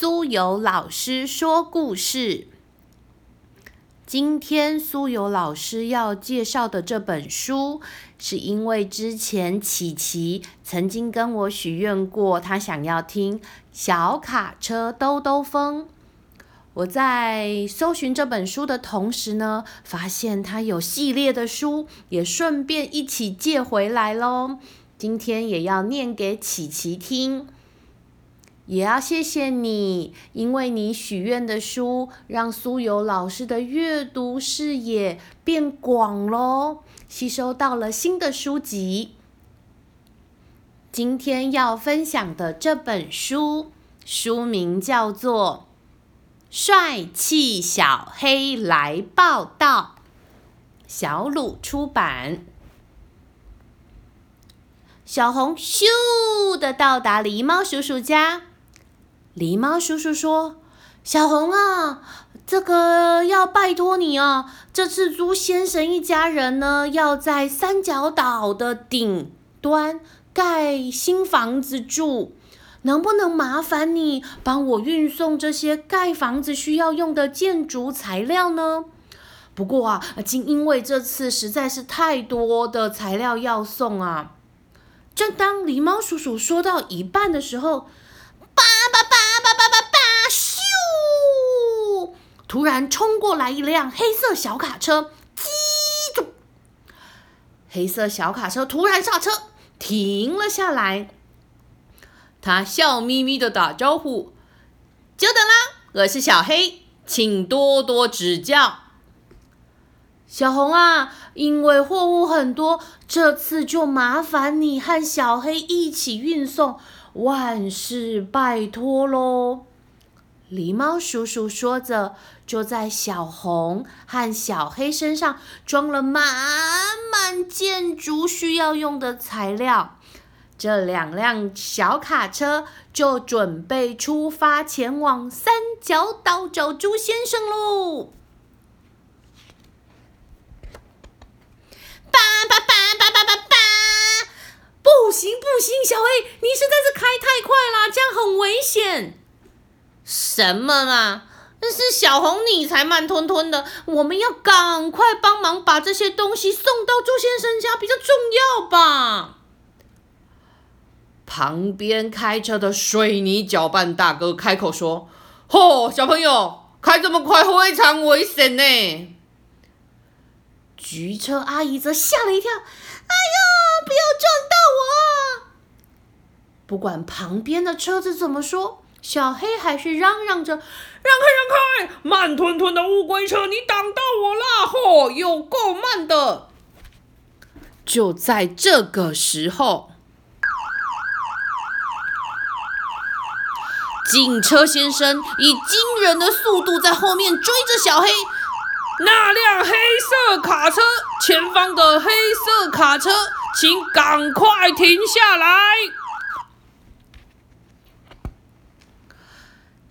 苏有老师说故事。今天苏有老师要介绍的这本书，是因为之前琪琪曾经跟我许愿过，他想要听小卡车兜兜风。我在搜寻这本书的同时呢，发现它有系列的书，也顺便一起借回来喽。今天也要念给琪琪听。也要谢谢你，因为你许愿的书，让苏有老师的阅读视野变广喽，吸收到了新的书籍。今天要分享的这本书，书名叫做《帅气小黑来报道》，小鲁出版。小红咻的到达狸猫叔叔家。狸猫叔叔说：“小红啊，这个要拜托你哦。这次猪先生一家人呢，要在三角岛的顶端盖新房子住，能不能麻烦你帮我运送这些盖房子需要用的建筑材料呢？不过啊，今因为这次实在是太多的材料要送啊。”正当狸猫叔叔说到一半的时候，叭叭叭叭叭叭叭！咻！突然冲过来一辆黑色小卡车，叽住！黑色小卡车突然刹车，停了下来。他笑眯眯的打招呼：“久等啦，我是小黑，请多多指教。”小红啊，因为货物很多，这次就麻烦你和小黑一起运送。万事拜托喽！狸猫叔叔说着，就在小红和小黑身上装了满满建筑需要用的材料。这两辆小卡车就准备出发，前往三角岛找猪先生喽！不行不行，小黑，你实在是开太快了，这样很危险。什么嘛？那是小红，你才慢吞吞的。我们要赶快帮忙把这些东西送到朱先生家，比较重要吧。旁边开车的水泥搅拌大哥开口说：“嚯，小朋友，开这么快非常危险呢。”橘车阿姨则吓了一跳：“哎呀，不要撞到我！”不管旁边的车子怎么说，小黑还是嚷嚷着：“让开，让开！慢吞吞的乌龟车，你挡到我啦！嚯，有够慢的！”就在这个时候，警车先生以惊人的速度在后面追着小黑。那辆黑色卡车，前方的黑色卡车，请赶快停下来！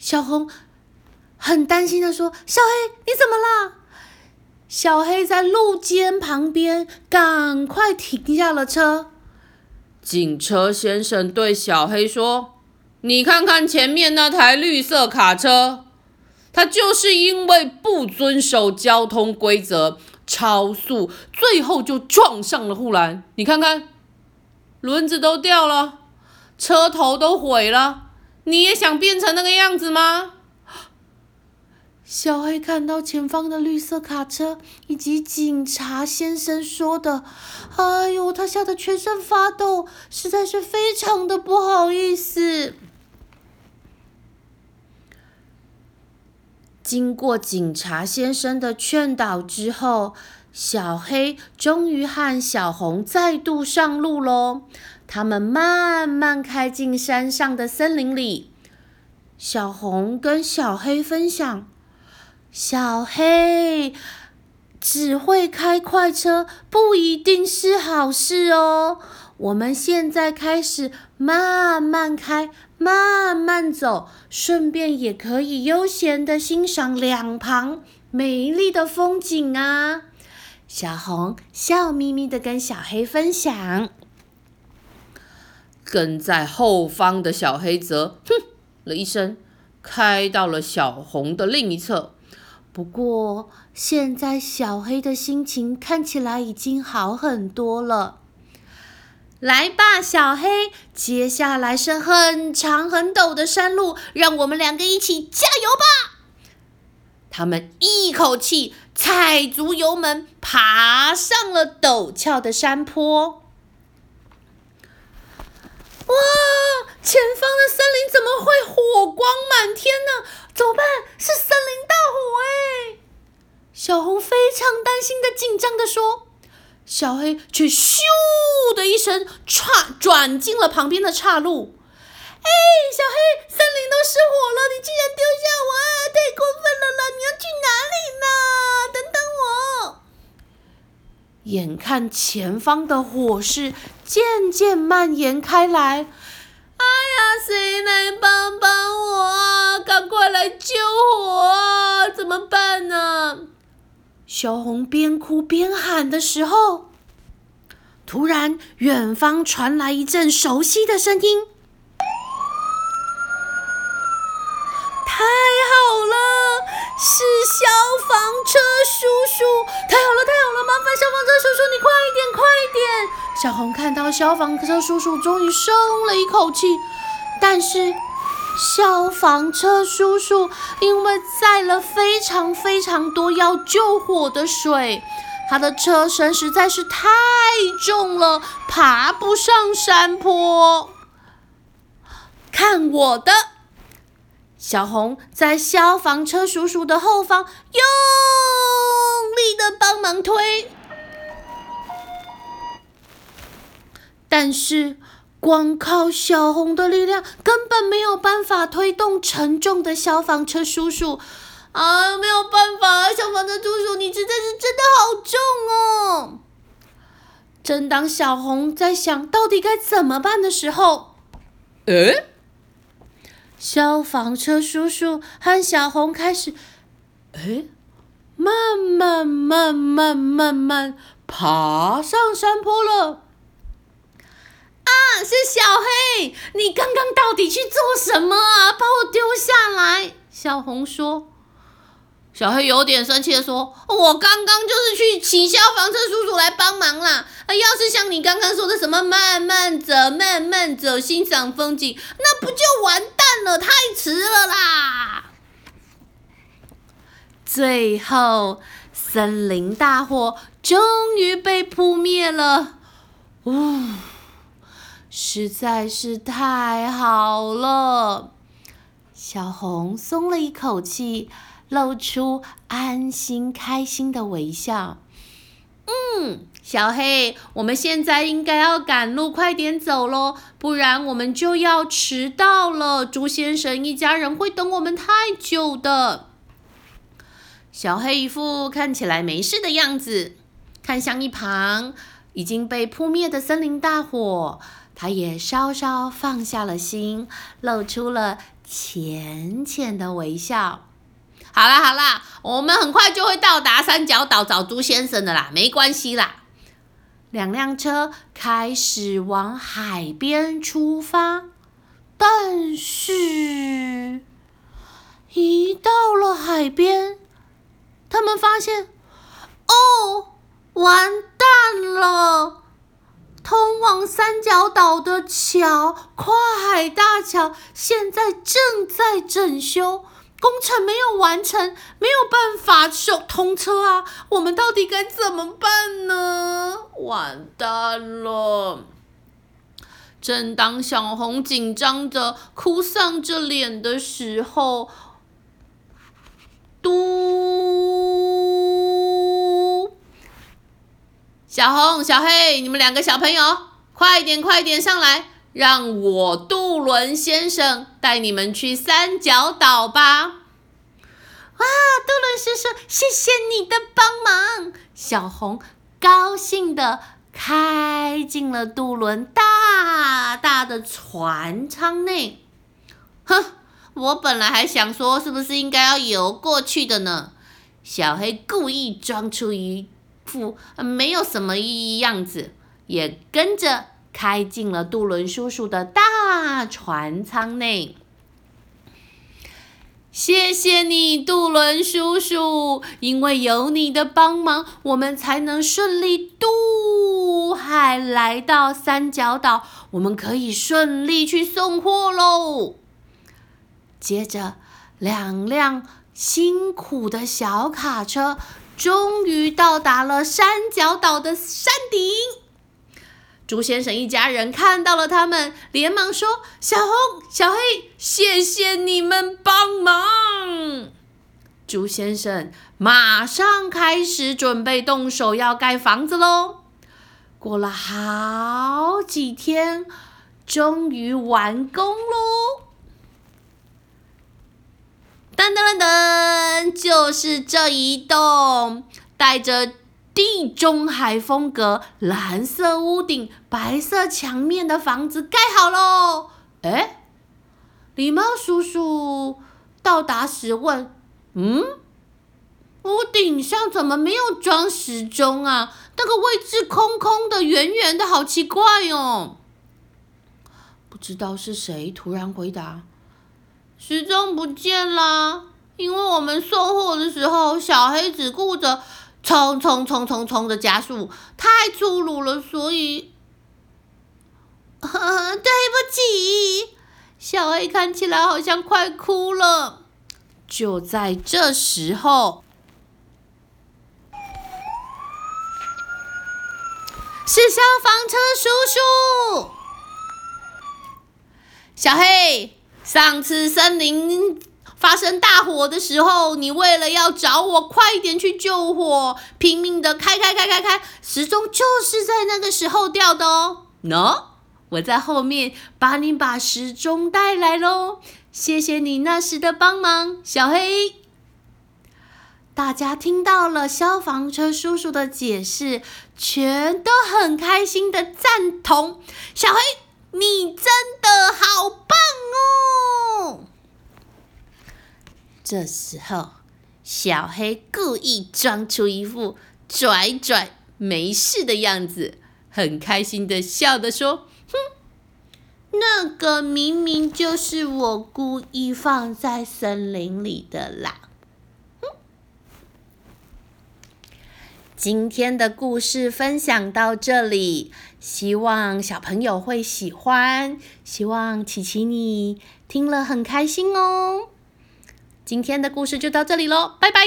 小红很担心的说：“小黑，你怎么了？”小黑在路肩旁边，赶快停下了车。警车先生对小黑说：“你看看前面那台绿色卡车。”它就是因为不遵守交通规则，超速，最后就撞上了护栏。你看看，轮子都掉了，车头都毁了。你也想变成那个样子吗？小黑看到前方的绿色卡车以及警察先生说的，哎呦，他吓得全身发抖，实在是非常的不好意思。经过警察先生的劝导之后，小黑终于和小红再度上路喽。他们慢慢开进山上的森林里。小红跟小黑分享：“小黑只会开快车，不一定是好事哦。我们现在开始慢慢开。”慢慢走，顺便也可以悠闲的欣赏两旁美丽的风景啊！小红笑眯眯的跟小黑分享。跟在后方的小黑则哼了一声，开到了小红的另一侧。不过，现在小黑的心情看起来已经好很多了。来吧，小黑，接下来是很长很陡的山路，让我们两个一起加油吧！他们一口气踩足油门，爬上了陡峭的山坡。哇！前方的森林怎么会火光满天呢？怎么办？是森林大火哎！小红非常担心的、紧张的说。小黑却咻的一声窜转进了旁边的岔路。哎，小黑，森林都失火了，你竟然丢下我，太过分了啦！你要去哪里呢？等等我。眼看前方的火势渐渐蔓延开来，哎呀，谁来帮帮我啊？赶快来救我啊！怎么办呢？小红边哭边喊的时候，突然远方传来一阵熟悉的声音。太好了，是消防车叔叔！太好了，太好了！麻烦消防车叔叔，你快一点，快一点！小红看到消防车叔叔，终于松了一口气。但是，消防车叔叔因为载了非常非常多要救火的水，他的车身实在是太重了，爬不上山坡。看我的！小红在消防车叔叔的后方用力的帮忙推，但是光靠小红的力量根本没有办法推动沉重的消防车叔叔啊！没有办法，消防车叔叔，你实在是真的好重哦！正当小红在想到底该怎么办的时候，诶？消防车叔叔和小红开始，哎，慢慢慢慢慢慢爬上山坡了。啊，是小黑，你刚刚到底去做什么啊？把我丢下来！小红说。小黑有点生气的说：“我刚刚就是去请消防车叔叔来帮忙啦。要是像你刚刚说的什么慢慢走、慢慢走、欣赏风景，那不就完蛋了？太迟了啦！”最后，森林大火终于被扑灭了。呜，实在是太好了！小红松了一口气。露出安心、开心的微笑。嗯，小黑，我们现在应该要赶路，快点走喽，不然我们就要迟到了。猪先生一家人会等我们太久的。小黑一副看起来没事的样子，看向一旁已经被扑灭的森林大火，他也稍稍放下了心，露出了浅浅的微笑。好啦好啦，我们很快就会到达三角岛找朱先生的啦，没关系啦。两辆车开始往海边出发，但是，一到了海边，他们发现，哦，完蛋了！通往三角岛的桥——跨海大桥，现在正在整修。工程没有完成，没有办法修通车啊！我们到底该怎么办呢？完蛋了！正当小红紧张的、哭丧着脸的时候，嘟！小红、小黑，你们两个小朋友，快点、快点上来！让我渡轮先生带你们去三角岛吧！哇，渡轮先生，谢谢你的帮忙！小红高兴的开进了渡轮大大的船舱内。哼，我本来还想说，是不是应该要游过去的呢？小黑故意装出一副没有什么意义样子，也跟着。开进了杜伦叔叔的大船舱内。谢谢你，杜伦叔叔，因为有你的帮忙，我们才能顺利渡海来到三角岛，我们可以顺利去送货喽。接着，两辆辛苦的小卡车终于到达了三角岛的山顶。猪先生一家人看到了他们，连忙说：“小红、小黑，谢谢你们帮忙。”猪先生马上开始准备动手要盖房子喽。过了好几天，终于完工喽！噔噔噔噔，就是这一栋带着。地中海风格、蓝色屋顶、白色墙面的房子盖好喽！哎，礼貌叔叔到达时问：“嗯，屋顶上怎么没有装时钟啊？那个位置空空的、圆圆的，好奇怪哦！”不知道是谁突然回答：“时钟不见啦，因为我们送货的时候，小黑只顾着……”冲冲冲冲冲的加速太粗鲁了，所以，呵呵对不起，小黑看起来好像快哭了。就在这时候，是消防车叔叔。小黑，上次森林。发生大火的时候，你为了要找我，快一点去救火，拼命的开开开开开，时钟就是在那个时候掉的哦。喏，我在后面帮你把时钟带来喽，谢谢你那时的帮忙，小黑。大家听到了消防车叔叔的解释，全都很开心的赞同。小黑，你真的好棒哦！这时候，小黑故意装出一副拽拽没事的样子，很开心的笑着说：“哼，那个明明就是我故意放在森林里的啦。”今天的故事分享到这里，希望小朋友会喜欢，希望琪琪你听了很开心哦。今天的故事就到这里喽，拜拜。